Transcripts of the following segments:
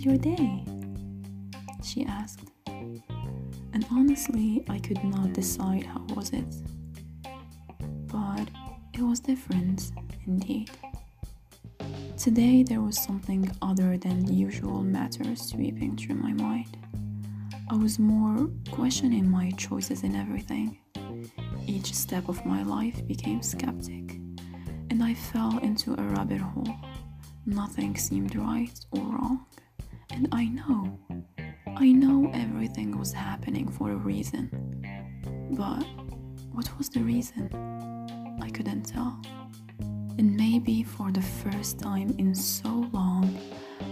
your day? She asked. And honestly, I could not decide how was it. But it was different, indeed. Today there was something other than the usual matters sweeping through my mind. I was more questioning my choices in everything. Each step of my life became skeptic, and I fell into a rabbit hole. Nothing seemed right or wrong, and I know, I know everything was happening for a reason. But what was the reason? I couldn't tell. And maybe for the first time in so long,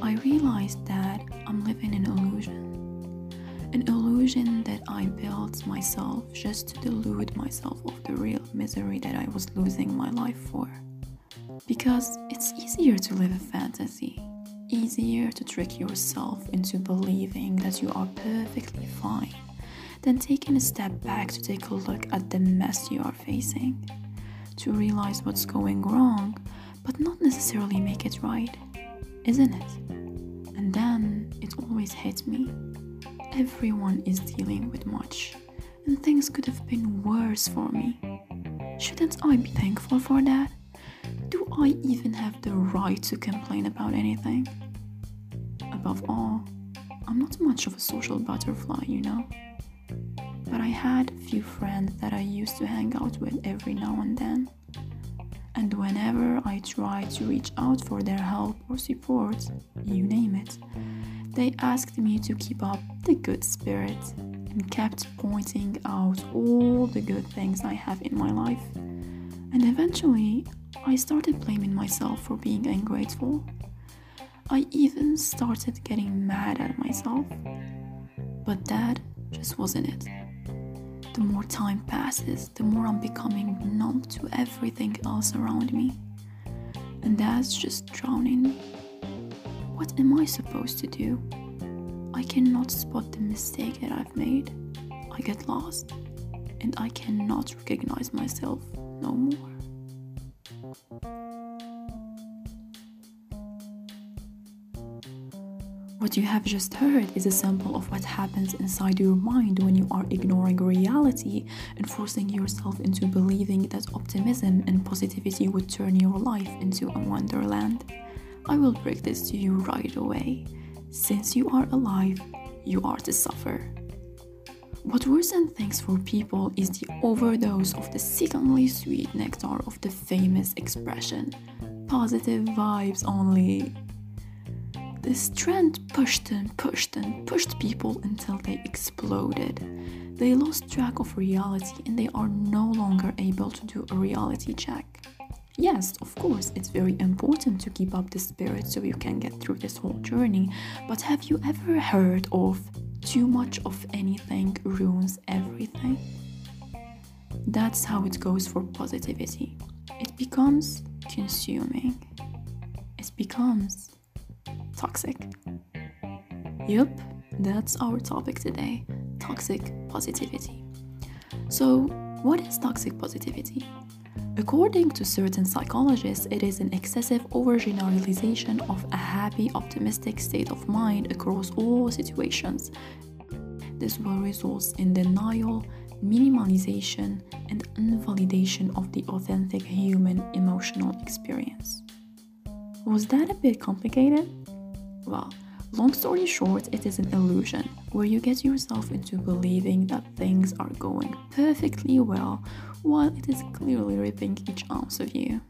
I realized that I'm living an illusion. An illusion that I built myself just to delude myself of the real misery that I was losing my life for. Because it's easier to live a fantasy, easier to trick yourself into believing that you are perfectly fine than taking a step back to take a look at the mess you are facing to realize what's going wrong, but not necessarily make it right, isn't it? And then it always hits me. Everyone is dealing with much, and things could have been worse for me. Shouldn't I be thankful for that? Do I even have the right to complain about anything? Above all, I'm not much of a social butterfly, you know but I had a few friends that I used to hang out with every now and then. And whenever I tried to reach out for their help or support, you name it, they asked me to keep up the good spirit and kept pointing out all the good things I have in my life. And eventually, I started blaming myself for being ungrateful. I even started getting mad at myself. But that just wasn't it the more time passes, the more I'm becoming numb to everything else around me. And that's just drowning. What am I supposed to do? I cannot spot the mistake that I've made. I get lost, and I cannot recognize myself no more. What you have just heard is a sample of what happens inside your mind when you are ignoring reality and forcing yourself into believing that optimism and positivity would turn your life into a wonderland. I will break this to you right away. Since you are alive, you are to suffer. What worsens things for people is the overdose of the sickeningly sweet nectar of the famous expression positive vibes only. This trend pushed and pushed and pushed people until they exploded. They lost track of reality and they are no longer able to do a reality check. Yes, of course, it's very important to keep up the spirit so you can get through this whole journey, but have you ever heard of too much of anything ruins everything? That's how it goes for positivity. It becomes consuming. It becomes toxic. Yup, that's our topic today toxic positivity. So, what is toxic positivity? According to certain psychologists, it is an excessive overgeneralization of a happy, optimistic state of mind across all situations. This will result in denial, minimalization, and invalidation of the authentic human emotional experience. Was that a bit complicated? Well, long story short, it is an illusion where you get yourself into believing that things are going perfectly well while it is clearly ripping each ounce of you,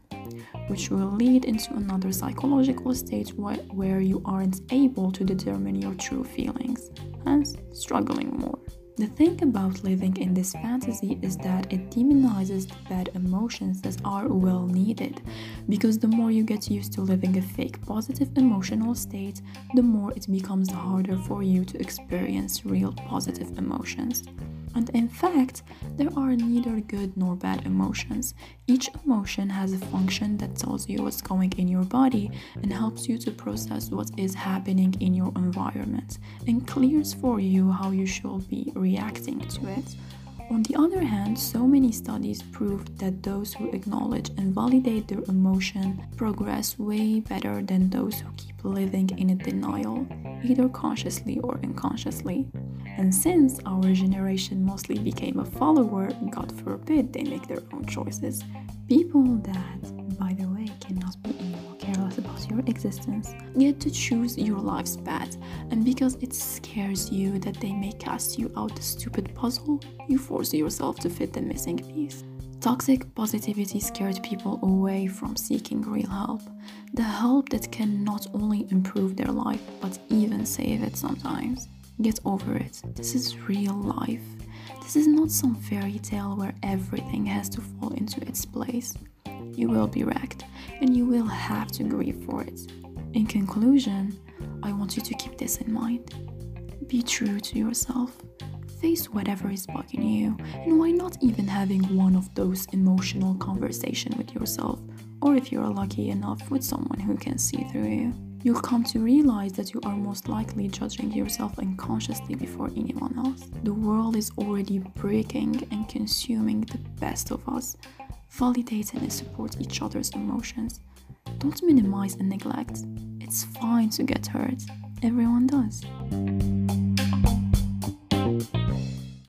which will lead into another psychological state where you aren't able to determine your true feelings, hence struggling more. The thing about living in this fantasy is that it demonizes the bad emotions that are well needed, because the more you get used to living a fake positive emotional state, the more it becomes harder for you to experience real positive emotions. And in fact, there are neither good nor bad emotions. Each emotion has a function that tells you what's going in your body and helps you to process what is happening in your environment and clears for you how you should be to it. On the other hand, so many studies prove that those who acknowledge and validate their emotion progress way better than those who keep living in a denial, either consciously or unconsciously. And since our generation mostly became a follower, God forbid they make their own choices, people that, by the way, cannot be about your existence, get to choose your life's path, and because it scares you that they may cast you out the stupid puzzle, you force yourself to fit the missing piece. Toxic positivity scared people away from seeking real help. The help that can not only improve their life, but even save it sometimes. Get over it. This is real life. This is not some fairy tale where everything has to fall into its place you will be wrecked and you will have to grieve for it. In conclusion, I want you to keep this in mind. Be true to yourself. Face whatever is bugging you, and why not even having one of those emotional conversation with yourself, or if you're lucky enough with someone who can see through you. You'll come to realize that you are most likely judging yourself unconsciously before anyone else. The world is already breaking and consuming the best of us, Validate and support each other's emotions. Don't minimize and neglect. It's fine to get hurt. Everyone does.